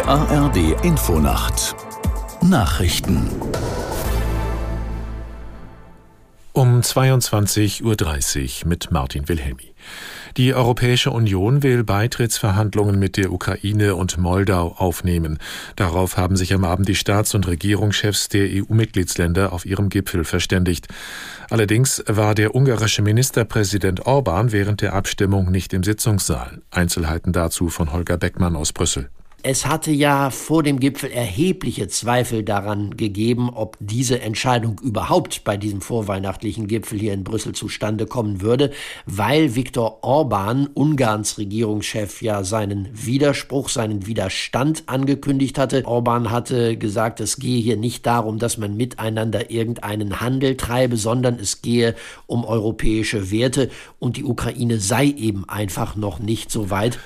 Die ARD Infonacht Nachrichten um 22.30 Uhr mit Martin Wilhelmi. Die Europäische Union will Beitrittsverhandlungen mit der Ukraine und Moldau aufnehmen. Darauf haben sich am Abend die Staats- und Regierungschefs der EU-Mitgliedsländer auf ihrem Gipfel verständigt. Allerdings war der ungarische Ministerpräsident Orban während der Abstimmung nicht im Sitzungssaal. Einzelheiten dazu von Holger Beckmann aus Brüssel. Es hatte ja vor dem Gipfel erhebliche Zweifel daran gegeben, ob diese Entscheidung überhaupt bei diesem vorweihnachtlichen Gipfel hier in Brüssel zustande kommen würde, weil Viktor Orban, Ungarns Regierungschef, ja seinen Widerspruch, seinen Widerstand angekündigt hatte. Orban hatte gesagt, es gehe hier nicht darum, dass man miteinander irgendeinen Handel treibe, sondern es gehe um europäische Werte und die Ukraine sei eben einfach noch nicht so weit.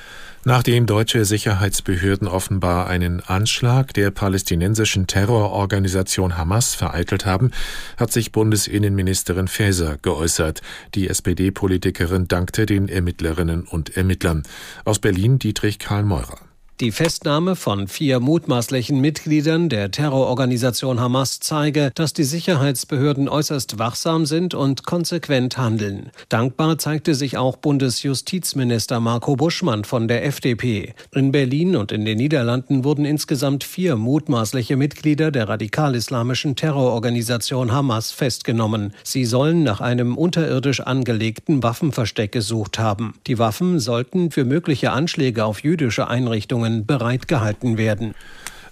Nachdem deutsche Sicherheitsbehörden offenbar einen Anschlag der palästinensischen Terrororganisation Hamas vereitelt haben, hat sich Bundesinnenministerin Faeser geäußert. Die SPD-Politikerin dankte den Ermittlerinnen und Ermittlern. Aus Berlin Dietrich Karl Meurer. Die Festnahme von vier mutmaßlichen Mitgliedern der Terrororganisation Hamas zeige, dass die Sicherheitsbehörden äußerst wachsam sind und konsequent handeln. Dankbar zeigte sich auch Bundesjustizminister Marco Buschmann von der FDP. In Berlin und in den Niederlanden wurden insgesamt vier mutmaßliche Mitglieder der radikal-islamischen Terrororganisation Hamas festgenommen. Sie sollen nach einem unterirdisch angelegten Waffenversteck gesucht haben. Die Waffen sollten für mögliche Anschläge auf jüdische Einrichtungen Verhandlungen bereitgehalten werden.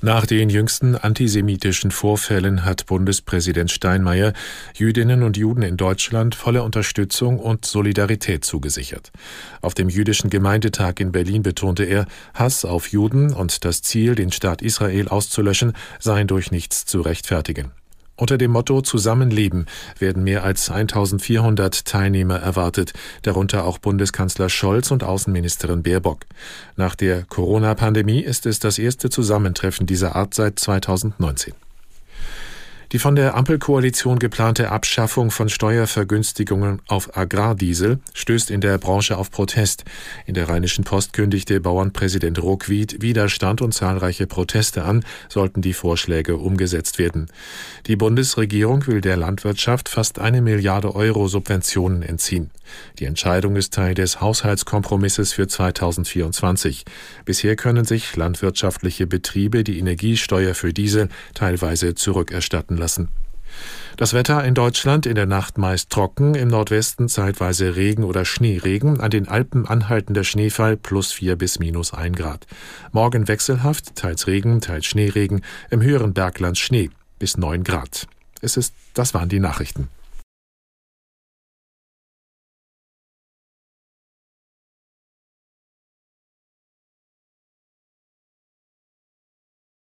Nach den jüngsten antisemitischen Vorfällen hat Bundespräsident Steinmeier Jüdinnen und Juden in Deutschland volle Unterstützung und Solidarität zugesichert. Auf dem jüdischen Gemeindetag in Berlin betonte er, Hass auf Juden und das Ziel, den Staat Israel auszulöschen, seien durch nichts zu rechtfertigen. Unter dem Motto Zusammenleben werden mehr als 1400 Teilnehmer erwartet, darunter auch Bundeskanzler Scholz und Außenministerin Baerbock. Nach der Corona-Pandemie ist es das erste Zusammentreffen dieser Art seit 2019. Die von der Ampelkoalition geplante Abschaffung von Steuervergünstigungen auf Agrardiesel stößt in der Branche auf Protest. In der Rheinischen Post kündigte Bauernpräsident Ruckwied Widerstand und zahlreiche Proteste an, sollten die Vorschläge umgesetzt werden. Die Bundesregierung will der Landwirtschaft fast eine Milliarde Euro Subventionen entziehen. Die Entscheidung ist Teil des Haushaltskompromisses für 2024. Bisher können sich landwirtschaftliche Betriebe die Energiesteuer für Diesel teilweise zurückerstatten lassen. Das Wetter in Deutschland in der Nacht meist trocken, im Nordwesten zeitweise Regen oder Schneeregen, an den Alpen anhaltender Schneefall plus 4 bis minus 1 Grad. Morgen wechselhaft, teils Regen, teils Schneeregen, im höheren Bergland Schnee bis 9 Grad. Es ist, das waren die Nachrichten.